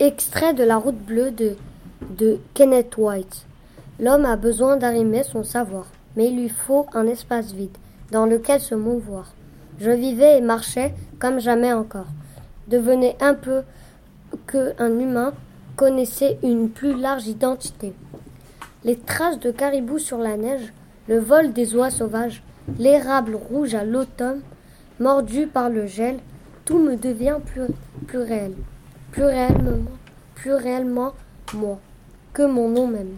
Extrait de La route bleue de, Kenneth White. L'homme a besoin d'arrimer son savoir, mais il lui faut un espace vide dans lequel se mouvoir. Je vivais et marchais comme jamais encore. Devenais un peu que un humain connaissait une plus large identité. Les traces de caribou sur la neige, le vol des oies sauvages, l'érable rouge à l'automne, mordu par le gel, tout me devient plus réel, plus réellement, plus réellement moi, que mon nom même.